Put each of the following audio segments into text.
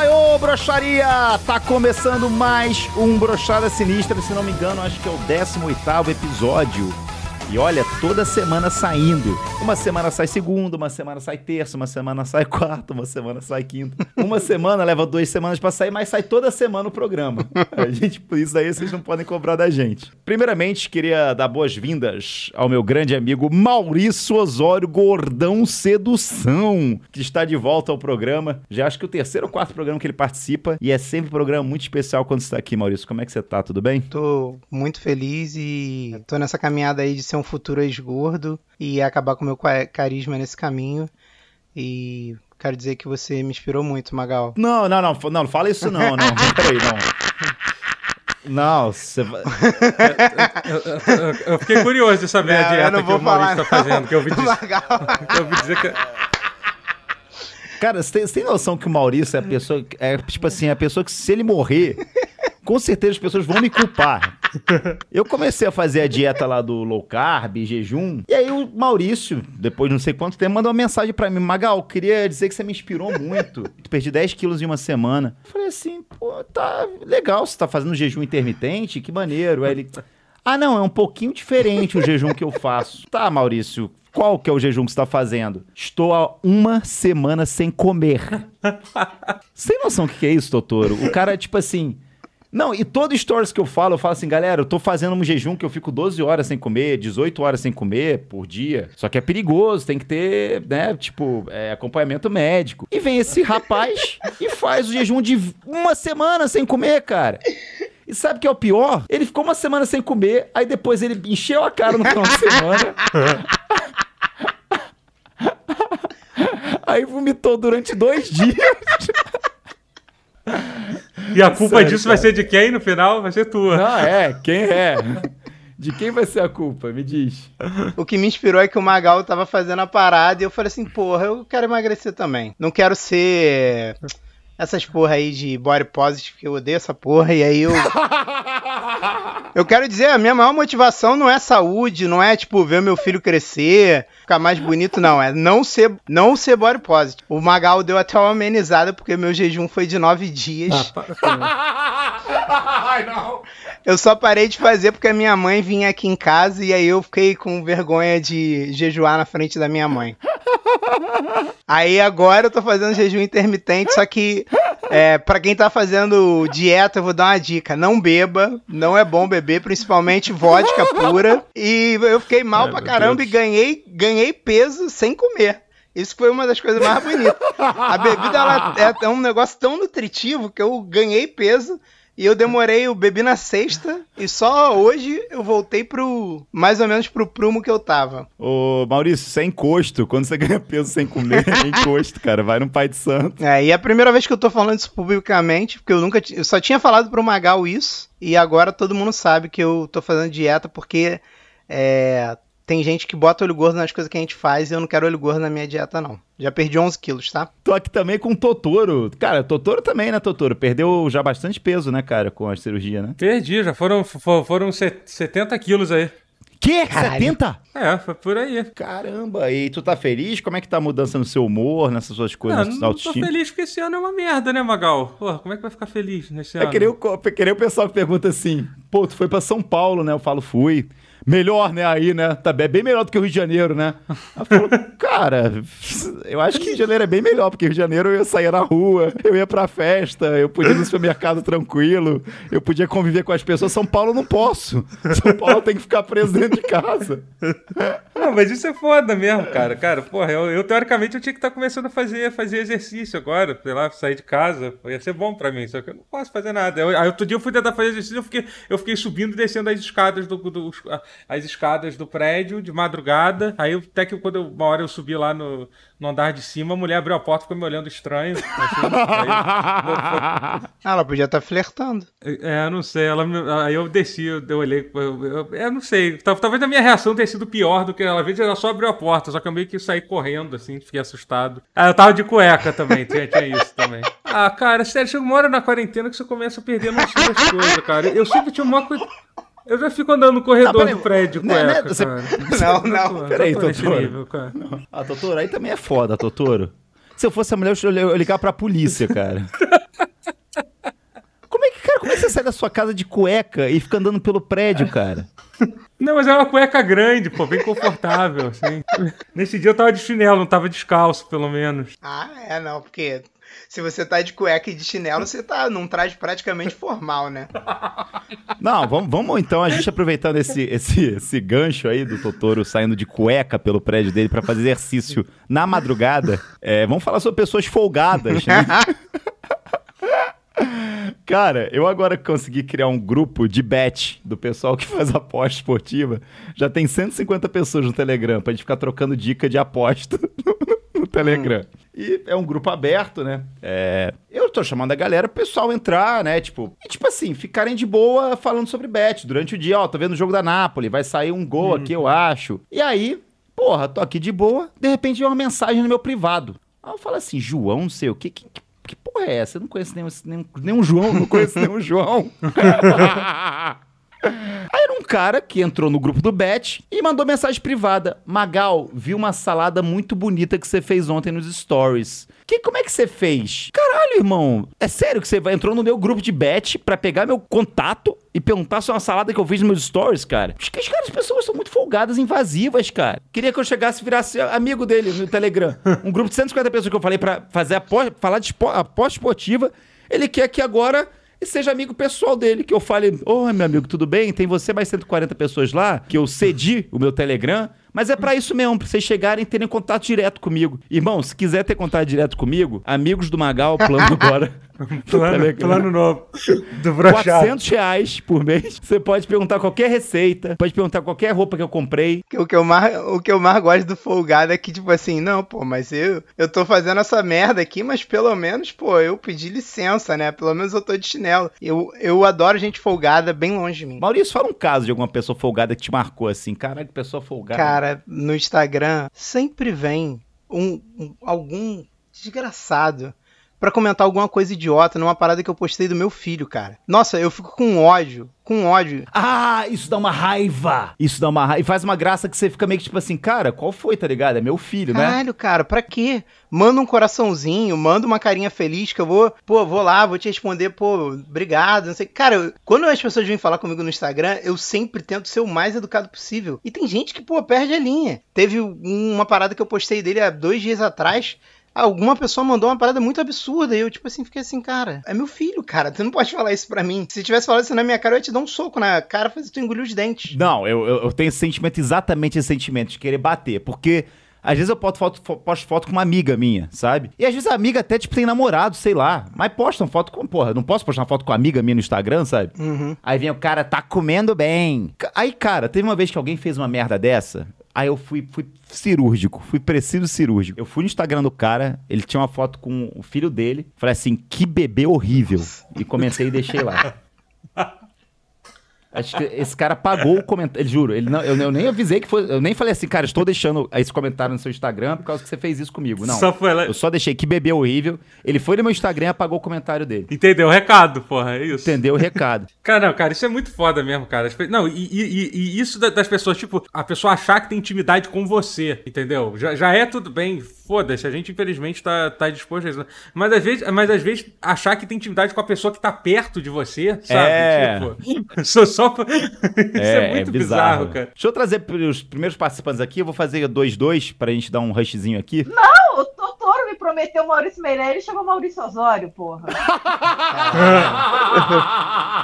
Zatebaiô, broxaria! Tá começando mais um Brochada Sinistra, se não me engano, acho que é o 18º episódio. E olha, toda semana saindo. Uma semana sai segunda, uma semana sai terça, uma semana sai quarta, uma semana sai quinta. Uma semana leva duas semanas pra sair, mas sai toda semana o programa. A gente, por isso aí vocês não podem cobrar da gente. Primeiramente, queria dar boas-vindas ao meu grande amigo Maurício Osório Gordão Sedução, que está de volta ao programa. Já acho que o terceiro ou quarto programa que ele participa e é sempre um programa muito especial quando está aqui, Maurício. Como é que você tá? Tudo bem? Tô muito feliz e tô nessa caminhada aí de ser um futuro ex-gordo e acabar com o meu carisma nesse caminho. E quero dizer que você me inspirou muito, Magal. Não, não, não, não, fala isso não, não. Peraí, não. Não, você vai. Eu, eu, eu, eu, fiquei curioso de saber não, a dieta que o Maurício está fazendo. Que eu ouvi dizer, eu ouvi dizer que. Cara, você tem, tem noção que o Maurício é a pessoa. É tipo assim, a pessoa que se ele morrer, com certeza as pessoas vão me culpar. Eu comecei a fazer a dieta lá do low carb, jejum, e aí o Maurício, depois de não sei quanto tempo, mandou uma mensagem para mim: Magal, queria dizer que você me inspirou muito. Perdi 10 quilos em uma semana. Eu falei assim, pô, tá legal, você tá fazendo jejum intermitente? Que maneiro. Aí ele. Ah, não, é um pouquinho diferente o jejum que eu faço. Tá, Maurício, qual que é o jejum que você está fazendo? Estou há uma semana sem comer. Sem noção do que é isso, doutor? O cara, tipo assim, não, e todo stories que eu falo, eu falo assim, galera, eu tô fazendo um jejum que eu fico 12 horas sem comer, 18 horas sem comer por dia. Só que é perigoso, tem que ter, né, tipo, é, acompanhamento médico. E vem esse rapaz e faz o jejum de uma semana sem comer, cara. E sabe o que é o pior? Ele ficou uma semana sem comer, aí depois ele encheu a cara no final de semana. aí vomitou durante dois dias. E a culpa Sério, disso cara. vai ser de quem no final? Vai ser tua. Não, é, quem é? De quem vai ser a culpa? Me diz. O que me inspirou é que o Magal tava fazendo a parada e eu falei assim, porra, eu quero emagrecer também. Não quero ser essas porra aí de body positive, que eu odeio essa porra, e aí eu. eu quero dizer, a minha maior motivação não é saúde, não é, tipo, ver meu filho crescer, ficar mais bonito, não. É não ser, não ser body positive. O Magal deu até uma amenizada, porque meu jejum foi de nove dias. Ah, Ai, não. Eu só parei de fazer porque a minha mãe vinha aqui em casa e aí eu fiquei com vergonha de jejuar na frente da minha mãe. Aí agora eu tô fazendo jejum intermitente, só que é, para quem tá fazendo dieta, eu vou dar uma dica: não beba, não é bom beber, principalmente vodka pura. E eu fiquei mal Ai, pra caramba Deus. e ganhei, ganhei peso sem comer. Isso foi uma das coisas mais bonitas. A bebida ela é, é um negócio tão nutritivo que eu ganhei peso e eu demorei, eu bebi na sexta e só hoje eu voltei pro. mais ou menos pro prumo que eu tava. Ô, Maurício, isso é encosto. Quando você ganha peso sem comer, é encosto, cara. Vai no pai de santo. É, e é a primeira vez que eu tô falando isso publicamente, porque eu nunca. Eu só tinha falado pro Magal isso, e agora todo mundo sabe que eu tô fazendo dieta porque. É, tem gente que bota olho gordo nas coisas que a gente faz e eu não quero olho gordo na minha dieta, não. Já perdi 11 quilos, tá? Tô aqui também com o Totoro. Cara, Totoro também, né, Totoro? Perdeu já bastante peso, né, cara, com a cirurgia, né? Perdi, já foram, foram 70 quilos aí. Que? Caralho. 70? É, foi por aí. Caramba, e tu tá feliz? Como é que tá a mudança no seu humor, nessas suas coisas? Não, não tô feliz porque esse ano é uma merda, né, Magal? Porra, como é que vai ficar feliz nesse é ano? Querer o, querer o pessoal que pergunta assim, pô, tu foi pra São Paulo, né? Eu falo, fui melhor, né, aí, né? Tá bem melhor do que o Rio de Janeiro, né? Ela falou, cara, eu acho que Rio de Janeiro é bem melhor, porque Rio de Janeiro eu sair na rua, eu ia pra festa, eu podia ir no supermercado tranquilo, eu podia conviver com as pessoas. São Paulo eu não posso. São Paulo tem que ficar preso dentro de casa. Não, mas isso é foda mesmo, cara. Cara, porra, eu, eu teoricamente eu tinha que estar tá começando a fazer, fazer exercício agora, sei lá, sair de casa. Ia ser bom pra mim, só que eu não posso fazer nada. Eu, aí outro dia eu fui tentar fazer exercício, eu fiquei, eu fiquei subindo e descendo as escadas do, do, as escadas do prédio de madrugada. Aí até que quando eu, uma hora eu subi lá no, no andar de cima, a mulher abriu a porta e ficou me olhando estranho. Assim, aí, ela podia estar tá flertando. É, não sei. Ela, aí eu desci, eu, eu olhei. Eu, eu, eu, não sei. Talvez a minha reação tenha sido pior do que ela. Às vezes ela só abriu a porta, só que eu meio que saí correndo, assim, fiquei assustado. Ah, eu tava de cueca também, tinha, tinha isso também. Ah, cara, sério, chega uma hora na quarentena que você começa a perder noção das coisas, cara. Eu sempre tinha uma coisa. Eu já fico andando no corredor do prédio com né, né, Não, não, peraí, Totoro. Nível, cara. Ah, Totoro, aí também é foda, Totoro. Se eu fosse a mulher, eu ia ligar pra polícia, cara. Como é que, cara, como é que você sai da sua casa de cueca e fica andando pelo prédio, cara? Não, mas é uma cueca grande, pô, bem confortável, assim. Nesse dia eu tava de chinelo, não tava descalço, pelo menos. Ah, é, não, porque se você tá de cueca e de chinelo, você tá num traje praticamente formal, né? Não, vamos, vamos então, a gente aproveitando esse, esse, esse gancho aí do Totoro saindo de cueca pelo prédio dele pra fazer exercício na madrugada, é, vamos falar sobre pessoas folgadas, né? Cara, eu agora consegui criar um grupo de bet do pessoal que faz aposta esportiva. Já tem 150 pessoas no Telegram pra gente ficar trocando dica de aposta no Telegram. Hum. E é um grupo aberto, né? É, eu tô chamando a galera pro pessoal entrar, né? Tipo, e tipo assim, ficarem de boa falando sobre bet durante o dia. Ó, tô vendo o jogo da Napoli, vai sair um gol hum. aqui, eu acho. E aí, porra, tô aqui de boa, de repente vem uma mensagem no meu privado. Aí eu falo assim, João, não sei o que, que, que porra é essa? Eu não conheço nenhum, nenhum, nenhum João, não conheço nenhum João. Aí era um cara que entrou no grupo do Bet e mandou mensagem privada. Magal, vi uma salada muito bonita que você fez ontem nos stories. Que, como é que você fez? Caralho, irmão. É sério que você entrou no meu grupo de bet pra pegar meu contato e perguntar se é uma salada que eu fiz nos meus stories, cara? Os, os caras, as pessoas são muito folgadas, invasivas, cara. Queria que eu chegasse e virasse amigo dele no Telegram. Um grupo de 150 pessoas que eu falei pra fazer aposta, falar de aposta esportiva. Ele quer que agora e seja amigo pessoal dele, que eu fale, ô oh, meu amigo, tudo bem? Tem você mais 140 pessoas lá, que eu cedi o meu Telegram, mas é para isso mesmo, pra vocês chegarem e terem contato direto comigo. Irmão, se quiser ter contato direto comigo, amigos do Magal, plano agora. plano, plano novo do brochado. 400 reais por mês. Você pode perguntar qualquer receita, pode perguntar qualquer roupa que eu comprei. O que eu mais, o que eu mais gosto do folgado é que, tipo assim, não, pô, mas eu, eu tô fazendo essa merda aqui, mas pelo menos, pô, eu pedi licença, né? Pelo menos eu tô de chinelo. Eu, eu adoro gente folgada bem longe de mim. Maurício, fala um caso de alguma pessoa folgada que te marcou assim. Caralho, pessoa folgada. Cara, no Instagram sempre vem um, um algum desgraçado para comentar alguma coisa idiota numa parada que eu postei do meu filho, cara. Nossa, eu fico com ódio, com ódio. Ah, isso dá uma raiva. Isso dá uma raiva. E faz uma graça que você fica meio que tipo assim, cara, qual foi, tá ligado? É meu filho, né? Caralho, cara, pra quê? Manda um coraçãozinho, manda uma carinha feliz que eu vou, pô, vou lá, vou te responder, pô, obrigado, não sei. Cara, quando as pessoas vêm falar comigo no Instagram, eu sempre tento ser o mais educado possível. E tem gente que, pô, perde a linha. Teve uma parada que eu postei dele há dois dias atrás Alguma pessoa mandou uma parada muito absurda e eu, tipo assim, fiquei assim, cara, é meu filho, cara, tu não pode falar isso pra mim. Se tivesse falado isso na minha cara, eu ia te dar um soco na cara, fazer tu engolir os dentes. Não, eu, eu, eu tenho esse sentimento, exatamente esse sentimento de querer bater, porque às vezes eu posto foto, posto foto com uma amiga minha, sabe? E às vezes a amiga até, tipo, tem namorado, sei lá. Mas postam foto com. Porra, não posso postar uma foto com uma amiga minha no Instagram, sabe? Uhum. Aí vem o cara, tá comendo bem. Aí, cara, teve uma vez que alguém fez uma merda dessa. Aí eu fui, fui cirúrgico, fui preciso cirúrgico. Eu fui no Instagram do cara, ele tinha uma foto com o filho dele. Falei assim, que bebê horrível. E comentei e deixei lá. Acho que esse cara pagou o comentário. Juro, ele não, eu, eu, nem avisei que foi. Eu nem falei assim, cara, estou deixando esse comentário no seu Instagram por causa que você fez isso comigo. Não. Só foi lá... Eu só deixei que bebê horrível. Ele foi no meu Instagram e apagou o comentário dele. Entendeu o recado, porra, é isso. Entendeu o recado. cara, não, cara, isso é muito foda mesmo, cara. Não, e, e, e isso das pessoas, tipo, a pessoa achar que tem intimidade com você, entendeu? Já, já é tudo bem, foda-se, a gente infelizmente tá, tá disposto a isso. Mas às, vezes, mas às vezes achar que tem intimidade com a pessoa que tá perto de você, sabe? É. Tipo, sou só só. Isso é, é muito é bizarro. bizarro. cara. Deixa eu trazer os primeiros participantes aqui. Eu vou fazer 2-2 pra gente dar um rushzinho aqui. Não, prometeu Maurício Meirelles e chegou Maurício Osório, porra.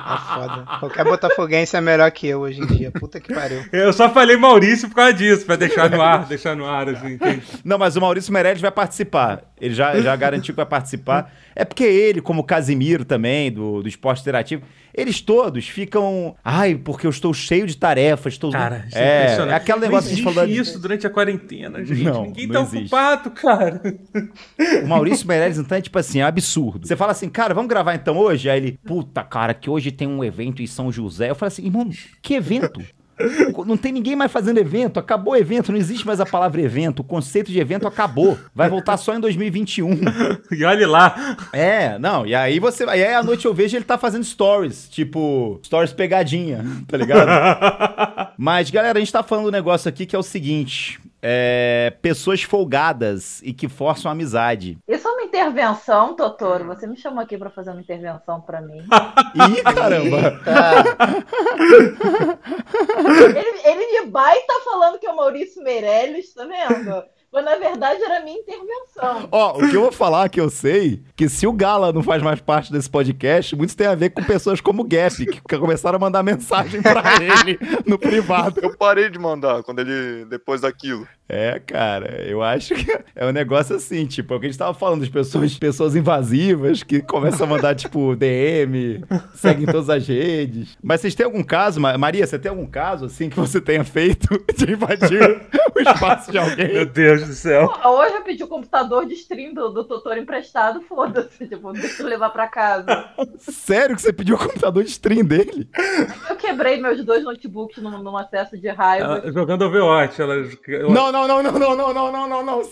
é foda. Qualquer botafoguense é melhor que eu hoje em dia. Puta que pariu. Eu só falei Maurício por causa disso, pra deixar no ar, deixar no ar, assim. Não, mas o Maurício Meirelles vai participar. Ele já, já garantiu que vai participar. É porque ele, como o Casimiro também, do, do esporte interativo, eles todos ficam. Ai, porque eu estou cheio de tarefas. Estou... Cara, isso é, é, é aquele negócio que a gente falou. isso durante a quarentena, gente. Não, Ninguém não tá existe. ocupado, cara. O Maurício Meirelles, então, é tipo assim, é absurdo. Você fala assim, cara, vamos gravar então hoje? Aí ele, puta, cara, que hoje tem um evento em São José. Eu falo assim, irmão, que evento? Não tem ninguém mais fazendo evento, acabou o evento, não existe mais a palavra evento, o conceito de evento acabou. Vai voltar só em 2021. e olhe lá. É, não, e aí você. Aí à noite eu vejo ele tá fazendo stories, tipo, stories pegadinha, tá ligado? Mas, galera, a gente tá falando um negócio aqui que é o seguinte: É, pessoas folgadas e que forçam amizade. Isso é uma intervenção, Totoro. Você me chamou aqui pra fazer uma intervenção pra mim. Ih, caramba! Ele, ele me baita falando que é o Maurício Meirelles, tá vendo? Mas na verdade era minha intervenção. Ó, o que eu vou falar que eu sei, que se o Gala não faz mais parte desse podcast, muito tem a ver com pessoas como o Gap, que começaram a mandar mensagem pra ele no privado. Eu parei de mandar quando ele. depois daquilo. É, cara, eu acho que é um negócio assim, tipo, é o que a gente tava falando, de pessoas, pessoas invasivas que começam a mandar, tipo, DM, seguem todas as redes. Mas vocês têm algum caso, Ma- Maria, você tem algum caso, assim, que você tenha feito de invadir o espaço de Meu alguém? Deus do céu. Hoje eu pedi o computador de stream do, do Totoro emprestado, foda-se. Tipo, deixa eu levar pra casa. Sério que você pediu o computador de stream dele? Eu quebrei meus dois notebooks num, num acesso de raiva. Ela, jogando Overwatch, ela. ela- Não, não, não, não, não, não, não, não, não, não.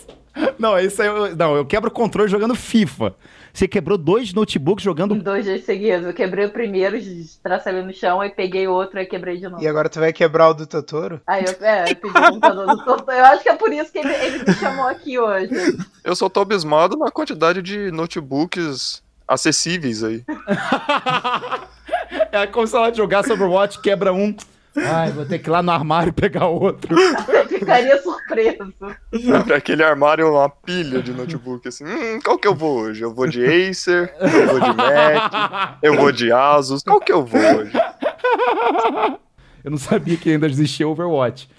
Não, isso aí, eu, não, eu quebro o controle jogando FIFA. Você quebrou dois notebooks jogando dois dias seguidos. Eu quebrei o primeiro, tracei ele no chão, aí peguei outro e quebrei de novo. E agora tu vai quebrar o do Totoro? Aí eu, é, eu pedi o computador do Totoro. Eu acho que é por isso que ele, ele me chamou aqui hoje. Eu só tô abismado na quantidade de notebooks acessíveis aí. É como se ela jogasse Overwatch, quebra um. Ai, vou ter que ir lá no armário pegar outro. Eu ficaria surpreso. Aquele armário é uma pilha de notebook, assim. Hum, qual que eu vou hoje? Eu vou de Acer, eu vou de Mac, eu vou de Asus. Qual que eu vou hoje? Eu não sabia que ainda existia Overwatch.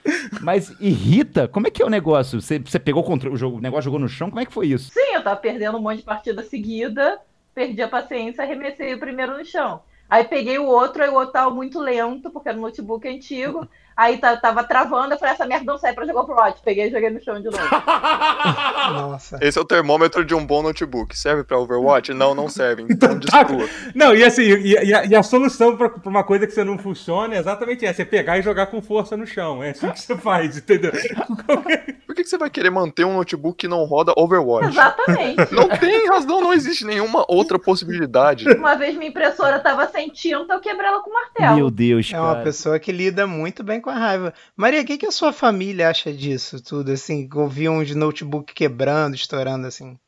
Mas irrita? Como é que é o negócio? Você, você pegou o controle, o, jogo, o negócio jogou no chão? Como é que foi isso? Sim, eu tava perdendo um monte de partida seguida, perdi a paciência, arremessei o primeiro no chão. Aí peguei o outro, aí o outro muito lento, porque era um notebook antigo. Aí tava travando, eu falei, essa merda não sai pra jogar Overwatch. Peguei e joguei no chão de novo. Nossa. Esse é o termômetro de um bom notebook. Serve pra Overwatch? Não, não serve. Então destrua. Não, e assim, e, e a, e a solução pra, pra uma coisa que você não funciona é exatamente essa: é pegar e jogar com força no chão. É assim que você faz, entendeu? Por que, que você vai querer manter um notebook que não roda Overwatch? Exatamente. Não tem razão, não existe nenhuma outra possibilidade. Uma vez minha impressora tava sem tinta, eu quebrei ela com martelo. Meu Deus, É uma cara. pessoa que lida muito bem com a raiva. Maria, o que, que a sua família acha disso tudo? Assim, ouvir um de notebook quebrando, estourando assim.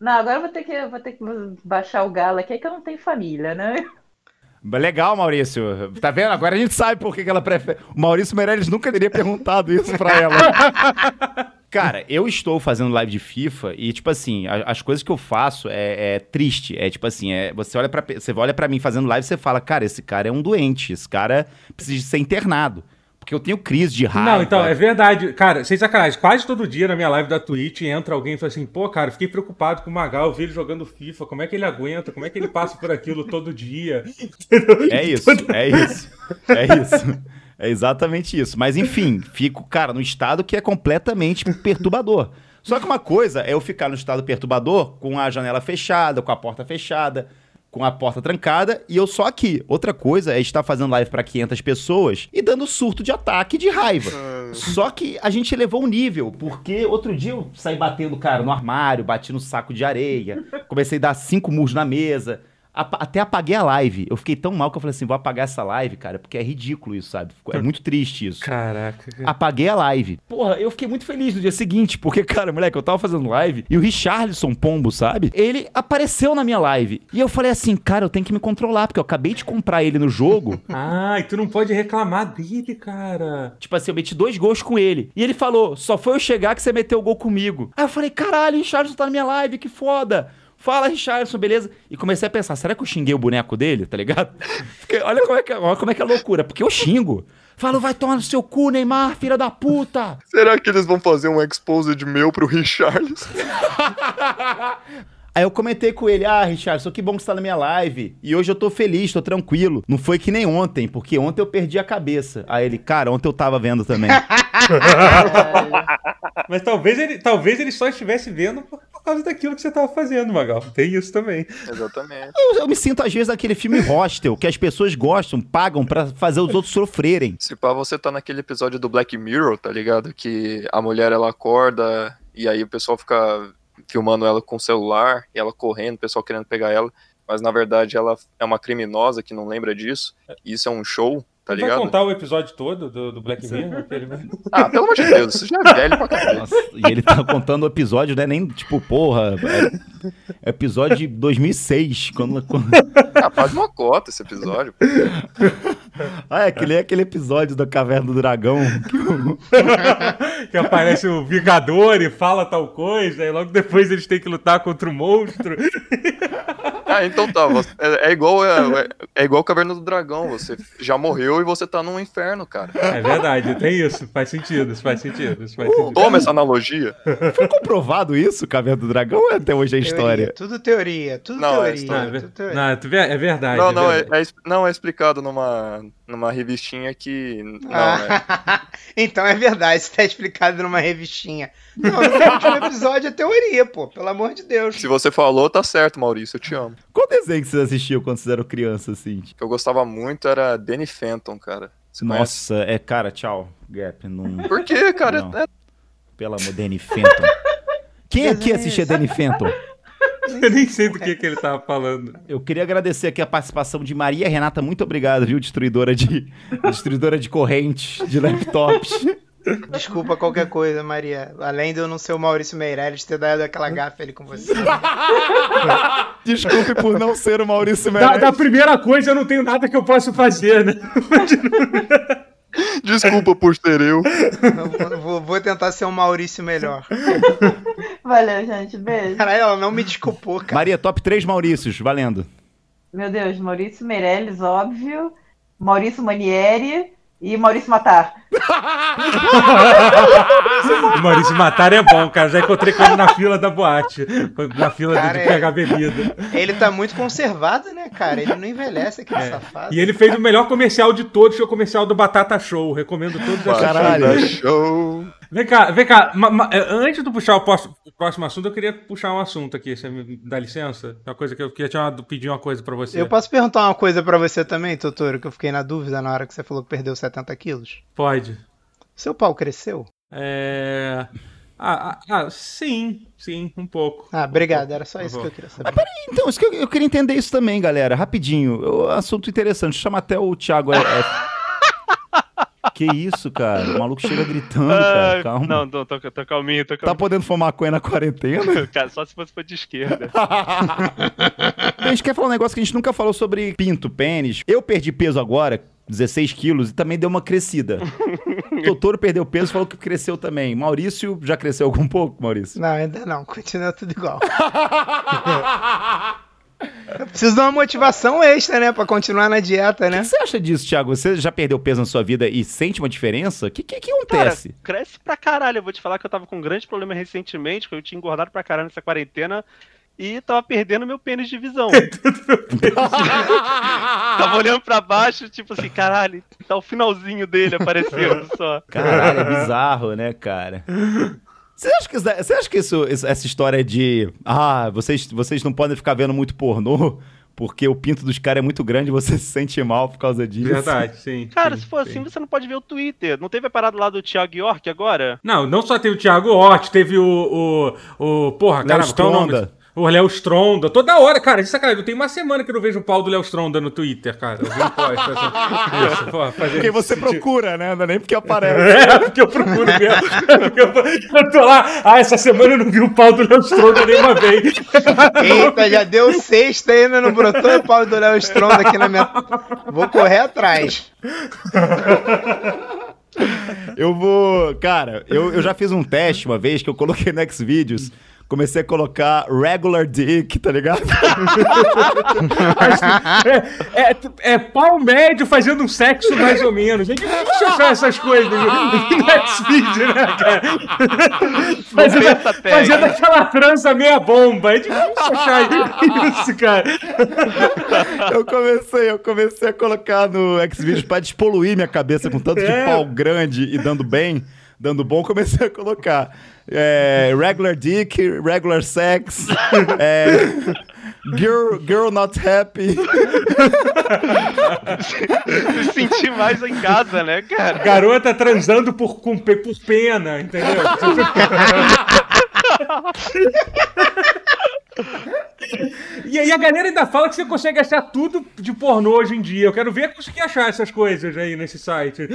Não, agora eu vou ter que, vou ter que baixar o galo aqui, é que eu não tenho família, né? Legal, Maurício. Tá vendo? Agora a gente sabe por que que ela prefere. O Maurício Meirelles nunca teria perguntado isso pra ela. Cara, eu estou fazendo live de FIFA e, tipo assim, a- as coisas que eu faço é, é triste. É tipo assim, é, você olha para você olha para mim fazendo live e você fala, cara, esse cara é um doente, esse cara precisa ser internado. Porque eu tenho crise de raiva. Não, então, é verdade. Cara, sem sacanagem, quase todo dia na minha live da Twitch entra alguém e fala assim, pô, cara, fiquei preocupado com o Magal, eu vi ele jogando FIFA, como é que ele aguenta, como é que ele passa por aquilo todo dia? É isso, é isso. É isso. É exatamente isso. Mas enfim, fico, cara, no estado que é completamente perturbador. Só que uma coisa é eu ficar no estado perturbador com a janela fechada, com a porta fechada, com a porta trancada e eu só aqui. Outra coisa é estar fazendo live pra 500 pessoas e dando surto de ataque de raiva. Só que a gente elevou um nível, porque outro dia eu saí batendo, cara, no armário, bati no saco de areia, comecei a dar cinco murros na mesa. Até apaguei a live. Eu fiquei tão mal que eu falei assim: vou apagar essa live, cara, porque é ridículo isso, sabe? É muito triste isso. Caraca. Apaguei a live. Porra, eu fiquei muito feliz no dia seguinte, porque, cara, moleque, eu tava fazendo live e o Richarlison Pombo, sabe? Ele apareceu na minha live. E eu falei assim, cara, eu tenho que me controlar, porque eu acabei de comprar ele no jogo. Ah, e tu não pode reclamar dele, cara. Tipo assim, eu meti dois gols com ele. E ele falou: só foi eu chegar que você meteu o gol comigo. Aí eu falei: caralho, o Richardson tá na minha live, que foda. Fala, Richardson, beleza? E comecei a pensar: será que eu xinguei o boneco dele, tá ligado? Porque olha como é que, olha como é, que é loucura. Porque eu xingo. Falo, vai tomar no seu cu, Neymar, filha da puta. Será que eles vão fazer um exposed meu pro Richarlison? Aí eu comentei com ele, ah, Richardson, que bom que você tá na minha live. E hoje eu tô feliz, tô tranquilo. Não foi que nem ontem, porque ontem eu perdi a cabeça. Aí ele, cara, ontem eu tava vendo também. Mas talvez ele, talvez ele só estivesse vendo causa daquilo que você tava fazendo, Magal. Tem isso também. Exatamente. Eu, eu me sinto, às vezes, naquele filme Hostel, que as pessoas gostam, pagam pra fazer os outros sofrerem. Se pá, você tá naquele episódio do Black Mirror, tá ligado? Que a mulher ela acorda e aí o pessoal fica filmando ela com o celular e ela correndo, o pessoal querendo pegar ela. Mas na verdade ela é uma criminosa que não lembra disso. E isso é um show. Tá Vai ligado? contar o episódio todo do, do Black Mirror? aquele mesmo? Ah, pelo amor de Deus, você já é velho pra caralho. Nossa, e ele tá contando o episódio, né? Nem tipo, porra. É episódio de 2006. Quando, quando... Ah, faz uma cota esse episódio. pô. Ah, é aquele, é aquele episódio da Caverna do Dragão. que o- que aparece o Vingador e fala tal coisa, e logo depois eles têm que lutar contra o monstro. Ah, então tá. É, é igual é, é igual Caverna do Dragão. Você já morreu e você tá num inferno, cara. É verdade, tem isso. Faz sentido, isso faz sentido. Isso faz sentido. Toma essa analogia. Foi comprovado isso, Caverna do Dragão, ou é até hoje a Teoria, história? Tudo teoria, tudo Não, é teoria. história. Não, é, ver- tudo teoria. não, é verdade. Não, não, é, verdade. é não, é explicado numa, numa revistinha que. Não? Ah, então é verdade, isso tá explicado numa revistinha. Não, no último episódio é teoria, pô, pelo amor de Deus. Se você falou, tá certo, Maurício, eu te amo. Qual desenho que vocês assistiam quando vocês eram crianças, assim? O que eu gostava muito era Danny Phantom, cara. Você conhece? Nossa, é, cara, tchau, Gap. Não, Por quê, cara? Não. É- pelo amor, Danny Phantom. Quem aqui assistia Danny Phantom? Eu nem sei do que, que ele tava falando. Eu queria agradecer aqui a participação de Maria Renata. Muito obrigado, viu? Destruidora de, destruidora de correntes, de laptops. Desculpa qualquer coisa, Maria. Além de eu não ser o Maurício Meirelles ter dado aquela gafe ali com você. Desculpe por não ser o Maurício Da, Meirelles. da primeira coisa, eu não tenho nada que eu possa fazer, né? Desculpa por ser eu. Eu vou, vou tentar ser um Maurício melhor. Valeu, gente. Beijo. Caralho, ela não me desculpou, cara. Maria, top 3 Maurícios, valendo. Meu Deus, Maurício Meirelles, óbvio. Maurício Manieri e Maurício Matar. Maurício Matar é bom, cara. Já encontrei com ele na fila da boate. Na fila de- Cara, de é- pegar bebida. Ele tá muito conservado, né, cara? Ele não envelhece aquele É. safado. E ele fez o melhor comercial de todos, que é o comercial do Batata Show. Recomendo todos. Batata Show. Vem cá, vem cá. ma- ma- é, antes de puxar o pós- o próximo assunto, eu queria puxar um assunto aqui. Você me dá licença? Uma coisa que eu queria te uma- pedir uma coisa pra você. Eu posso perguntar uma coisa pra você também, Totoro, que eu fiquei na dúvida na hora que você falou que perdeu 70 quilos? Pode. Seu pau cresceu? É. Ah, ah, ah, sim, sim, um pouco. Ah, obrigado, era só Por isso que eu queria saber. Então, isso que eu, eu queria entender isso também, galera. Rapidinho. Assunto interessante. Chama até o Thiago. é- é- Que isso, cara? O maluco chega gritando, cara. Ah, Calma. Não, não, tô, tô calminho, tô Tá calminho. podendo fumar maconha na quarentena? Cara, só se fosse pra de esquerda. a gente quer falar um negócio que a gente nunca falou sobre pinto, pênis. Eu perdi peso agora, 16 quilos, e também deu uma crescida. o Totoro perdeu peso e falou que cresceu também. Maurício já cresceu algum pouco, Maurício? Não, ainda não, continua tudo igual. Eu preciso de uma motivação extra, né, pra continuar na dieta, O né? que você acha disso, Thiago? Você já perdeu peso na sua vida e sente uma diferença? O que, que, que Cara, acontece? cresce pra caralho. Eu vou te falar que eu tava com um grande problema recentemente, que eu tinha engordado pra caralho nessa quarentena e tava perdendo meu pênis de visão. tava olhando pra baixo, tipo assim, caralho, tá o finalzinho dele aparecendo só. Caralho, é bizarro, né, cara? Você acha que, isso, você acha que isso- essa história de. Ah, vocês, vocês não podem ficar vendo muito pornô porque o pinto dos caras é muito grande e você se sente mal por causa disso? Verdade, sim. Cara, sim, se for sim. assim, você não pode ver o Twitter. Não teve a parada lá do Thiago York agora? Não, não só teve o Thiago Hort, teve o. o, o porra, qual é o nome? O Léo Stronda. Toda hora, cara, isso é sacanagem. Eu tenho uma semana que eu não vejo o pau do Léo Stronda no Twitter, cara. Eu vi um post, assim, isso, porra, Porque você isso, procura, né? Não é nem porque aparece. É, porque eu procuro mesmo. É porque eu, eu tô lá, ah, essa semana eu não vi o pau do Léo Stronda nenhuma vez. Eita, já deu sexta ainda não brotou o pau do Léo Stronda aqui na minha. Vou correr atrás. Eu vou. Cara, eu, eu já fiz um teste uma vez que eu coloquei no Xvideos. Comecei a colocar regular dick, tá ligado? É, é, é pau médio fazendo um sexo mais ou menos. É difícil achar essas coisas no Xvideo, né, cara? Fazendo, fazendo aquela trança meia bomba. É difícil achar isso, cara. Eu comecei, eu comecei a colocar no Xvideos pra despoluir minha cabeça com tanto de É. pau grande e dando bem, dando bom, comecei a colocar é, regular dick, regular sex, é, girl, girl not happy. Se sentir mais em casa, né, cara? Garota transando por, com, por pena, entendeu? E E aí a galera ainda fala que você consegue achar tudo de pornô hoje em dia. Eu quero ver conseguir achar essas coisas aí nesse site.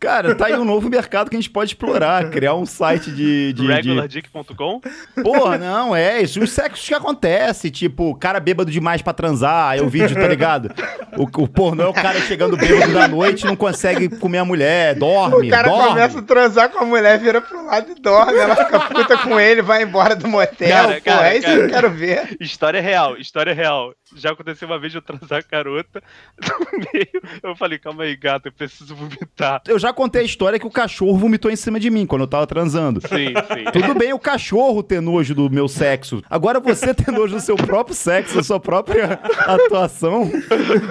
Cara, tá aí um novo mercado que a gente pode explorar, criar um site de. de, de... Regulardick.com? Porra, não, é isso. Os sexos que acontece, tipo, cara bêbado demais pra transar, aí o vídeo, tá ligado? O, o pornô é o cara chegando bêbado da noite e não consegue comer a mulher, dorme, O cara dorme. começa a transar com a mulher, vira pro lado e dorme. Ela fica puta com ele, vai embora do motel. Cara, pô, cara, é isso que eu cara. quero ver. História real, história real. Já aconteceu uma vez de eu transar a garota. No meio, eu falei, calma aí, gato, eu preciso vomitar. Eu já contei a história que o cachorro vomitou em cima de mim quando eu tava transando. Sim, sim. Tudo bem o cachorro ter nojo do meu sexo. Agora você ter nojo do seu próprio sexo, da sua própria atuação.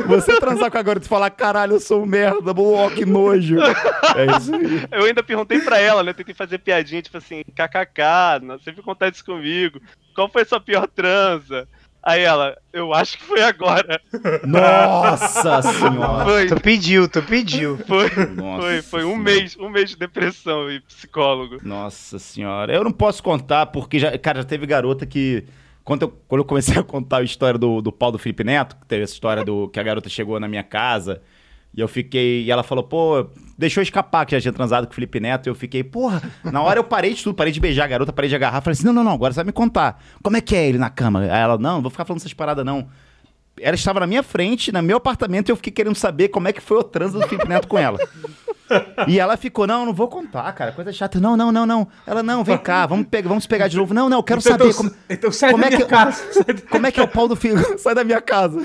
Você transar com a garota e falar, caralho, eu sou um merda, boa, que nojo. É isso aí. Eu ainda perguntei pra ela, né? Tentei fazer piadinha, tipo assim, kkk, não sempre acontece comigo. Qual foi a sua pior transa? Aí ela, eu acho que foi agora. Nossa senhora. Foi, Tu pediu, tu pediu. foi, Nossa foi, foi um Senhora. mês, um mês de depressão e psicólogo. Nossa senhora. Eu não posso contar, porque, já, cara, já teve garota que. Quando eu, quando eu comecei a contar a história do, do pau do Felipe Neto, que teve essa história do que a garota chegou na minha casa e eu fiquei. E ela falou, pô, deixou escapar que já tinha transado com o Felipe Neto. E eu fiquei, porra, na hora eu parei de tudo, parei de beijar a garota, parei de agarrar. Falei assim: não, não, não, agora você vai me contar. Como é que é ele na cama? Aí ela, não, não vou ficar falando essas paradas, não. Ela estava na minha frente, no meu apartamento, e eu fiquei querendo saber como é que foi o trânsito do Felipe Neto com ela. E ela ficou, não, não vou contar, cara, coisa chata. Não, não, não, não. Ela, não, vem cá, vamos, pegar, vamos pegar de novo. Não, não, eu quero Então, saber então, como, então sai como da é minha que- casa. como é que é o pau do Felipe... Sai da minha casa.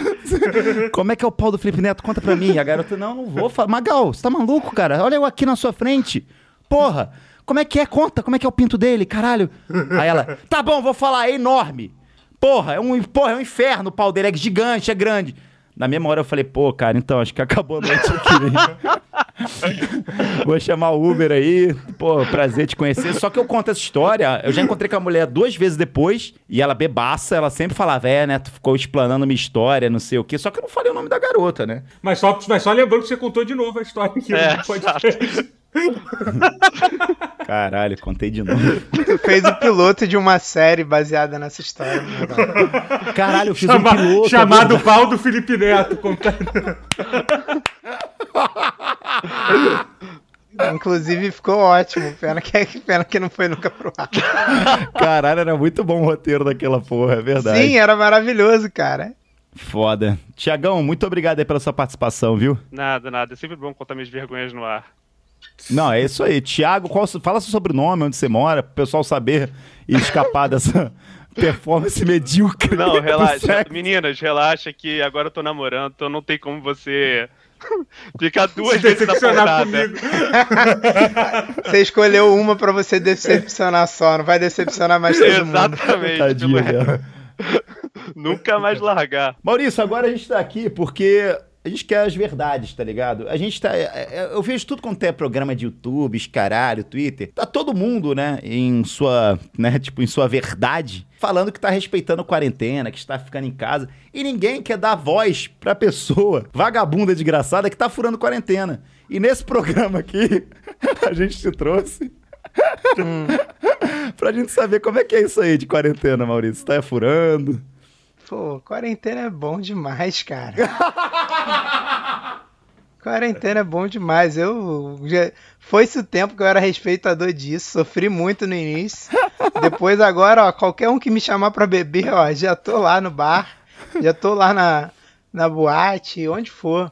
Como é que é o pau do Felipe Neto? Conta pra mim. E a garota, não, não vou falar. Magal, você tá maluco, cara? Olha eu aqui na sua frente. Porra, como é que é? Conta, como é que é o pinto dele, caralho? Aí ela, tá bom, vou falar, é enorme. Porra, é um, porra, é um inferno o pau dele, é gigante, é grande. Na mesma hora eu falei, pô, cara, então, acho que acabou a noite aqui. Vou chamar o Uber aí. Pô, prazer te conhecer. Só que eu conto essa história. Eu já encontrei com a mulher duas vezes depois. E ela bebaça, ela sempre falava, é, né? Tu ficou explanando minha história, não sei o quê. Só que eu não falei o nome da garota, né? Mas só, mas só lembrando que você contou de novo a história aqui. É, não pode exato. Caralho, contei de novo. Tu fez o piloto de uma série baseada nessa história. Magal. Caralho, eu fiz Chama- um piloto. chamado Pau do Felipe Neto. contando. Inclusive ficou ótimo. Pena que, pena que não foi nunca pro ar. Caralho, era muito bom o roteiro daquela porra, é verdade. Sim, era maravilhoso, cara. Foda. Tiagão, muito obrigado aí pela sua participação, viu? Nada, nada. É sempre bom contar minhas vergonhas no ar. Não, é isso aí. Tiago, qual, fala seu sobrenome, onde você mora, pro pessoal saber e escapar dessa performance medíocre. Não, relaxa. Meninas, relaxa que agora eu tô namorando, então não tem como você ficar duas vezes na Decepcionar. Você escolheu uma pra você decepcionar só, não vai decepcionar mais todo mundo. Exatamente. Tipo. Nunca mais largar. Maurício, agora a gente tá aqui porque a gente quer as verdades, tá ligado? A gente tá. é- é- Eu vejo tudo quanto é programa de YouTube, caralho, Twitter. Tá todo mundo, né, em sua, né, tipo, em sua verdade, falando que tá respeitando a quarentena, que está ficando em casa. E ninguém quer dar voz pra pessoa vagabunda desgraçada que tá furando quarentena. E nesse programa aqui, a gente te trouxe. pra gente saber como é que é isso aí de quarentena, Maurício. Tá furando? Pô, quarentena é bom demais, cara. quarentena é bom demais. Eu já foi-se o tempo que eu era respeitador disso, sofri muito no início. Depois agora, ó, qualquer um que me chamar pra beber, ó, já tô lá no bar, já tô lá na na boate, onde for.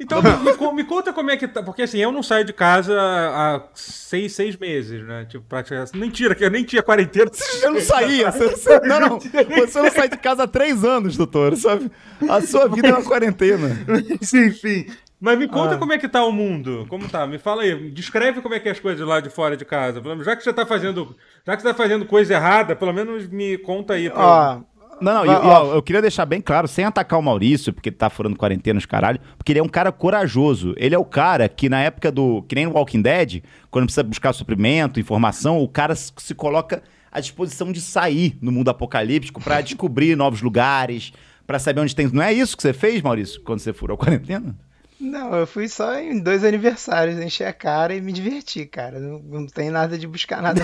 Então, me, me conta como é que tá. Porque assim, eu não saio de casa há seis, seis meses, né? Tipo, praticamente. Mentira, que eu nem tinha quarentena. Você não saía. Você, você- não, não. Você não sai de casa há três anos, doutor. Sabe? A sua vida é uma quarentena. Sim, enfim. Mas me conta Ah. como é que tá o mundo. Como tá? Me fala aí. Descreve como é que é as coisas lá de fora de casa. Já que você tá fazendo. Já que você tá fazendo coisa errada, pelo menos me conta aí. pra- Ó, Não, não, e- Ó, e, ó, eu queria deixar bem claro, sem atacar o Maurício, porque ele tá furando quarentena os caralho, porque ele é um cara corajoso. Ele é o cara que na época do. Que nem no Walking Dead, quando precisa buscar suprimento, informação, o cara se se coloca à disposição de sair no mundo apocalíptico pra descobrir novos lugares, pra saber onde tem. Não é isso que você fez, Maurício, quando você furou a quarentena? Não, eu fui só em dois aniversários, encher a cara e me divertir, cara. Não, não tem nada de buscar nada.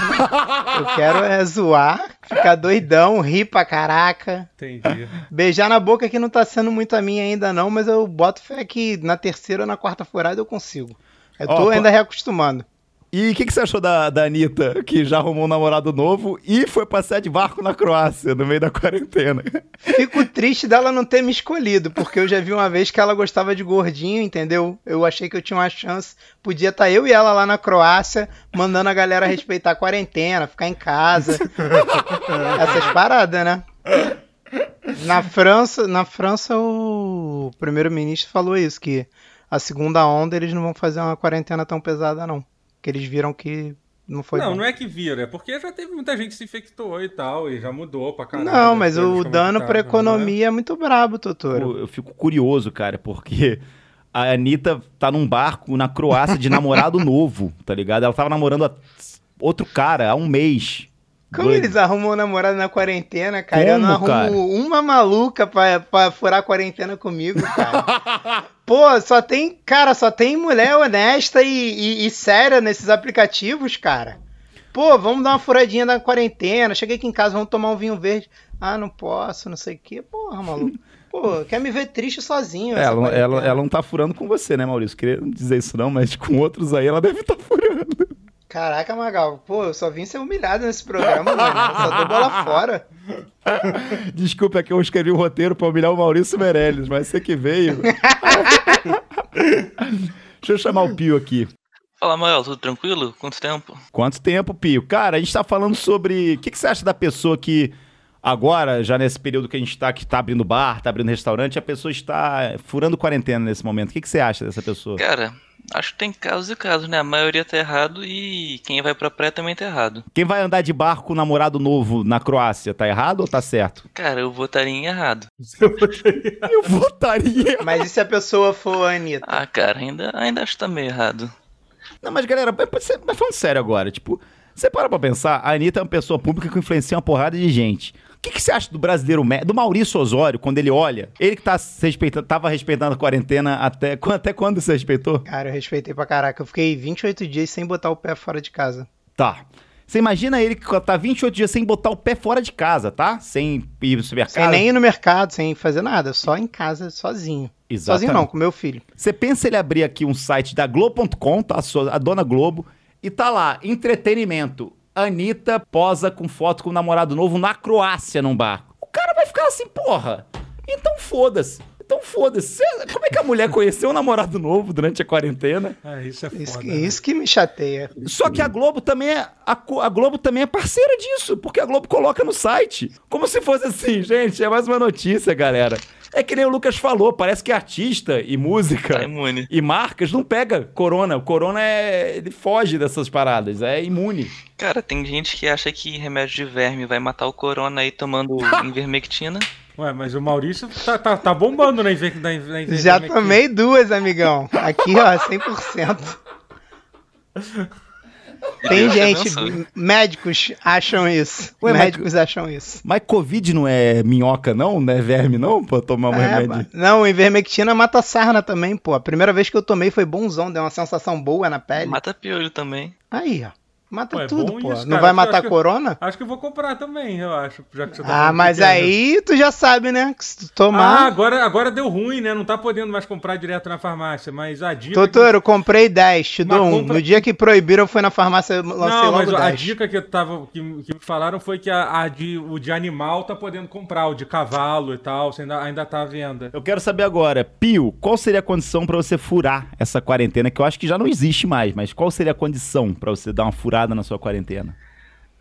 Eu quero é zoar, ficar doidão, rir pra caraca. Entendi. Beijar na boca que não tá sendo muito a minha ainda, não, mas eu boto fé que na terceira ou na quarta furada eu consigo. Eu tô co- ainda reacostumando. E o que, que você achou da, da Anitta, que já arrumou um namorado novo e foi passear de barco na Croácia, no meio da quarentena? Fico triste dela não ter me escolhido, porque eu já vi uma vez que ela gostava de gordinho, entendeu? Eu achei que eu tinha uma chance. Podia estar eu e ela lá na Croácia, mandando a galera respeitar a quarentena, ficar em casa. Essas paradas, né? Na França, na França o primeiro-ministro falou isso, que a segunda onda eles não vão fazer uma quarentena tão pesada, não. Que eles viram que não foi não, bom. não é que vira, é porque já teve muita gente que se infectou e tal, e já mudou pra caralho. Não, as mas o como dano pra né? economia é muito brabo, Totoro. Eu, eu fico curioso, cara, porque a Anitta tá num barco na Croácia de namorado novo, tá ligado? Ela tava namorando a- outro cara há um mês. Como Doido. eles arrumam um namorado na quarentena, cara? eu não Como, arrumo cara? uma maluca pra, pra furar a quarentena comigo, cara. Pô, só tem. Cara, só tem mulher honesta e, e- e séria nesses aplicativos, cara. Pô, vamos dar uma furadinha na quarentena. Cheguei aqui em casa, vamos tomar um vinho verde. Ah, não posso, não sei o quê. Porra, maluco. Pô, quer me ver triste sozinho. Ela, ela, ela não tá furando com você, né, Maurício? Queria dizer isso não, mas com outros aí ela deve estar furando. Caraca, Magal. Pô, eu só vim ser humilhado nesse programa, mano. Só dou bola fora. Desculpa, é que eu escrevi o roteiro pra humilhar o Maurício Meirelles, mas você que veio. Deixa eu chamar o Pio aqui. Fala, Mael, tudo tranquilo? Quanto tempo? Quanto tempo, Pio? Cara, a gente tá falando sobre. O que, que você acha da pessoa que agora, já nesse período que a gente tá, que tá abrindo bar, tá abrindo restaurante, a pessoa está furando quarentena nesse momento? O que, que você acha dessa pessoa? Cara, acho que tem casos e casos, né? A maioria tá errado e quem vai pra praia também tá errado. Quem vai andar de barco com namorado novo na Croácia, tá errado ou tá certo? Cara, eu votaria em errado. Eu votaria. Mas e se a pessoa for a Anitta? Ah, cara, ainda, ainda acho que tá meio errado. Não, mas galera, mas mas falando sério agora, tipo, você para pra pensar, a Anitta é uma pessoa pública que influencia uma porrada de gente. O que, que você acha do brasileiro, mé- do Maurício Osório, quando ele olha? Ele que tá se respeitando, tava respeitando a quarentena até, até quando você respeitou? Cara, eu respeitei pra caraca. Eu fiquei 28 dias sem botar o pé fora de casa. Tá. Você imagina ele que tá 28 dias sem botar o pé fora de casa, tá? Sem ir no supermercado. Sem nem ir no mercado, sem fazer nada. Só em casa, sozinho. Exatamente. Sozinho não, com meu filho. Você pensa ele abrir aqui um site da Globo.com, tá? A dona Globo, e tá lá, entretenimento. Anitta posa com foto com o namorado novo na Croácia num barco. O cara vai ficar assim, porra. Então foda-se. Então foda-se. Como é que a mulher conheceu um namorado novo durante a quarentena? Ah, isso é foda. Isso, né? isso que me chateia. Só que a Globo também é a, a Globo também é parceira disso, porque a Globo coloca no site. Como se fosse assim, gente, é mais uma notícia, galera. É que nem o Lucas falou, parece que artista e música Tá imune. e marcas não pega corona. O corona é. ele foge dessas paradas, é imune. Cara, tem gente que acha que remédio de verme vai matar o corona aí tomando invermectina. Ué, mas o Maurício tá, tá, tá bombando na inve- na Já na- tomei duas, amigão. Aqui, ó, 100%. Tem te gente, médicos acham isso. Ué, mas- médicos acham isso. Mas Covid não é minhoca, não? Não é verme, não? Pra tomar um É, remédio. não, ivermectina mata sarna também, pô. A primeira vez que eu tomei foi bonzão, deu uma sensação boa na pele. Mata piolho também. Aí, ó. Mata Ué, tudo, pô. isso, não vai matar acho que- corona? Acho que eu vou comprar também, eu acho. Já que você tá Ah, mas que quer, né? aí tu já sabe, né? Que se tu Ah, tomar. agora, agora deu ruim, né? Não tá podendo mais comprar direto na farmácia, mas a dica. Doutor, eu comprei 10, te Mas dou um. compra- No dia que proibiram, eu fui na farmácia, lancei Não, mas logo a 10. dica que eu tava. Que, que me falaram foi que a, a de, o de animal tá podendo comprar, o de cavalo e tal. Você ainda, ainda tá à venda. Eu quero saber agora, Pio, qual seria a condição pra você furar essa quarentena? Que eu acho que já não existe mais, mas qual seria a condição pra você dar uma furada na sua quarentena?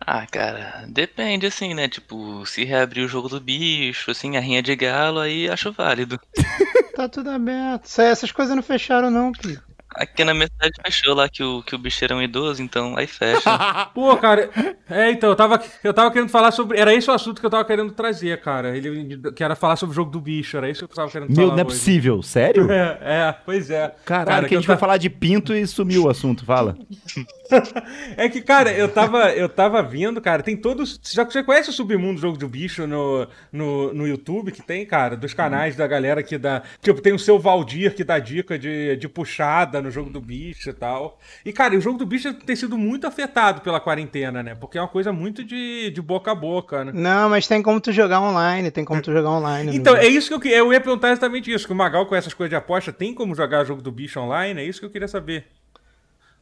Ah, cara, depende assim, né? Tipo, se reabrir o jogo do bicho, assim, a rinha de galo, aí acho válido. Tá tudo aberto. Isso aí, Essas coisas não fecharam, não, Pio. Aqui na minha cidade fechou lá que o, que o bicho era um idoso, então aí fecha. Pô, cara, é, então, eu tava, eu tava querendo falar sobre. Era esse o assunto que eu tava querendo trazer, cara. Ele que era falar sobre o jogo do bicho, era isso que eu tava querendo Meu, falar. não é hoje. possível, sério? É, é, pois é. Caralho, Cara, que a gente eu vai falar de pinto e sumiu o assunto, fala. É que, cara, eu tava, eu tava vendo, cara, tem todos. Você já você conhece o Submundo Jogo do Bicho no, no, no YouTube que tem, cara? Dos canais da galera que dá. Tipo, tem o seu Valdir que dá dica de, de puxada no jogo do bicho e tal. E, cara, o jogo do bicho tem sido muito afetado pela quarentena, né? Porque é uma coisa muito de, de boca a boca, né? Não, mas tem como tu jogar online, tem como tu jogar online. Então, é isso que eu queria. Eu ia perguntar exatamente isso. Que o Magal, com essas coisas de aposta, tem como jogar jogo do bicho online? É isso que eu queria saber.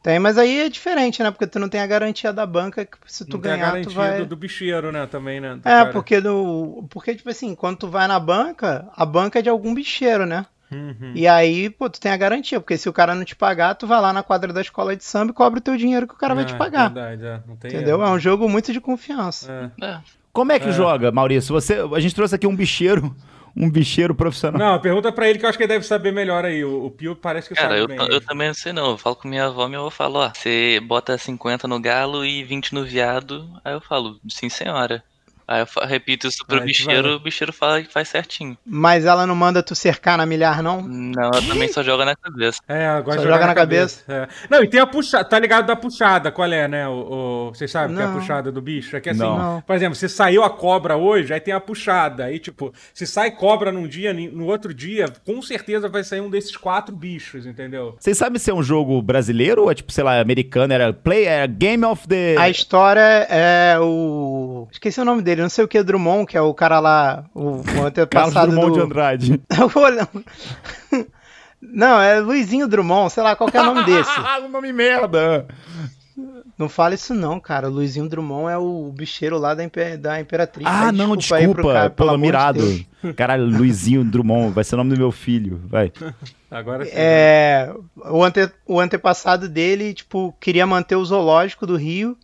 Tem, mas aí é diferente, né? Porque tu não tem a garantia da banca que se tu Não tem a ganhar, tu garantia vai. do, do bicheiro, né? Também, né? do É, cara. porque do. Porque, tipo assim, quando tu vai na banca, a banca é de algum bicheiro, né? Uhum. E aí, pô, tu tem a garantia, porque se o cara não te pagar, tu vai lá na quadra da escola de samba e cobra o teu dinheiro que o cara vai te É, pagar. Verdade, é. Não tem Entendeu? erro. É um jogo muito de confiança. É. É. Como é que É. joga, Maurício? Você, a gente trouxe aqui um bicheiro, um bicheiro profissional. Não, pergunta pra ele que eu acho que ele deve saber melhor aí. O, o Pio parece que Cara, sabe eu, bem. eu também não sei não. Eu falo com minha avó, minha avó fala, ó, você bota 50 no galo e 20 no viado. Aí eu falo, sim senhora. Aí eu repito isso pro Aí bicheiro, o bicheiro fala que faz certinho. Mas ela não manda tu cercar na milhar, não? Não, ela também só joga na cabeça. É, agora joga na cabeça. É. Não, e tem a puxada, tá ligado da puxada, qual é, né? O, o- vocês sabem que é a Não. puxada do bicho? É que assim, Não. Não. por exemplo, se saiu a cobra hoje, aí tem a puxada. Aí, tipo, se sai cobra num dia, no outro dia, com certeza vai sair um desses quatro bichos, entendeu? Vocês sabem se é um jogo brasileiro ou é tipo, sei lá, americano? Era Play, era Game of the. A história é o. Esqueci o nome dele, não sei o que, Drummond, que é o cara lá, o, o Carlos antepassado Drummond do... de Andrade. Não, é Luizinho Drummond, sei lá, qual que é o nome desse. o nome merda. Não fala isso não, cara. Luizinho Drummond é o bicheiro lá da, impe- da Imperatriz. Ah, não, pro desculpa. cara, pelo de mirado. Deus. Caralho, Luizinho Drummond. Vai ser o nome do meu filho. Vai. Agora sim. É, o, ante, o antepassado dele, tipo, queria manter o zoológico do Rio.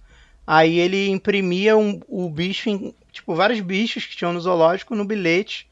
Aí ele imprimia um- o bicho em, tipo, vários bichos que tinham no zoológico no bilhete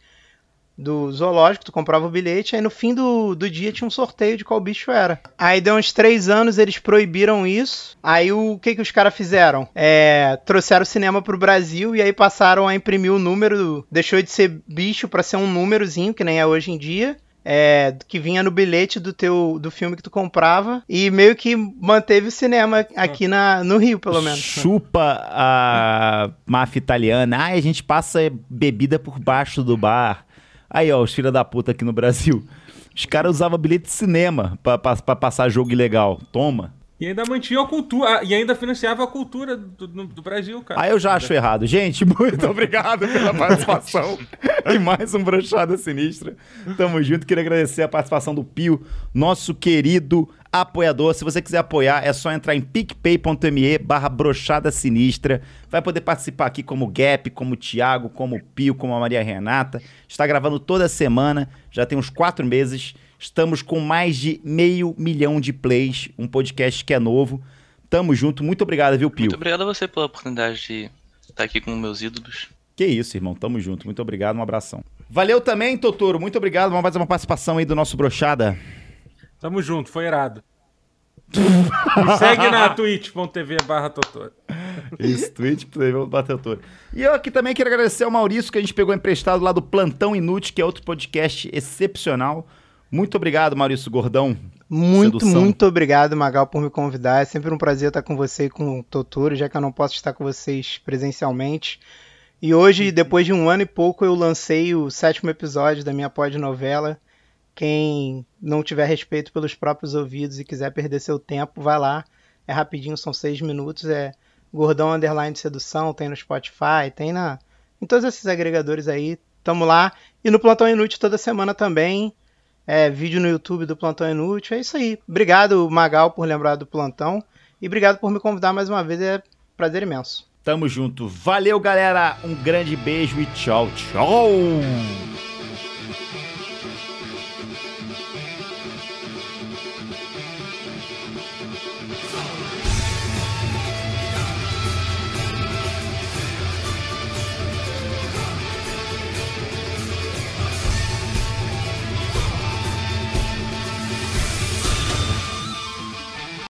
do zoológico. Tu comprava o bilhete, aí no fim do, do dia tinha um sorteio de qual bicho era. Aí deu uns três anos, eles proibiram isso. Aí o que que os caras fizeram? É, trouxeram o cinema pro Brasil e aí passaram a imprimir o número. Deixou de ser bicho pra ser um númerozinho, que nem é hoje em dia é, que vinha no bilhete do teu do filme que tu comprava e meio que manteve o cinema aqui na, no Rio, pelo menos. Chupa a máfia italiana. Ai, a gente passa bebida por baixo do bar. Aí, ó, os filha da puta aqui no Brasil. Os caras usavam bilhete de cinema pra passar jogo ilegal. Toma. E ainda mantinha a cultura, e ainda financiava a cultura do, do- Brasil, cara. Aí eu já acho errado. Gente, muito obrigado pela participação em mais um Brochada Sinistra. Tamo junto. Queria agradecer a participação do Pio, nosso querido apoiador. Se você quiser apoiar, é só entrar em picpay.me barra brochada sinistra. Vai poder participar aqui como Gap, como o Thiago, como Pio, como a Maria Renata. Está gravando toda semana, já tem uns quatro meses. Estamos com mais de meio milhão de plays, um podcast que é novo. Tamo junto, muito obrigado, viu, Pio? Muito obrigado a você pela oportunidade de estar aqui com meus ídolos. Que isso, irmão. Tamo junto. Muito obrigado. Um abração. Valeu também, Totoro. Muito obrigado. Vamos fazer uma participação aí do nosso Brochada. Tamo junto, foi irado. Me segue na twitch.tv barra Totoro. Isso, Twitch, bateu todo. E eu aqui também quero agradecer ao Maurício, que a gente pegou emprestado lá do Plantão Inútil, que é outro podcast excepcional. Muito obrigado, Maurício Gordão. Muito, Sedução. muito obrigado, Magal, por me convidar. É sempre um prazer estar com você e com o Totoro, já que eu não posso estar com vocês presencialmente. E hoje, depois de um ano e pouco, eu lancei o sétimo episódio da minha pod-novela. Quem não tiver respeito pelos próprios ouvidos e quiser perder seu tempo, vai lá. É rapidinho, são seis minutos. É Gordão Underline Sedução, tem no Spotify, tem na em todos esses agregadores aí. Tamo lá. E no Plantão Inútil toda semana também. É, vídeo no YouTube do Plantão Inútil. É isso aí. Obrigado, Magal, por lembrar do plantão. E obrigado por me convidar mais uma vez. É prazer imenso. Tamo junto. Valeu, galera. Um grande beijo e tchau, tchau.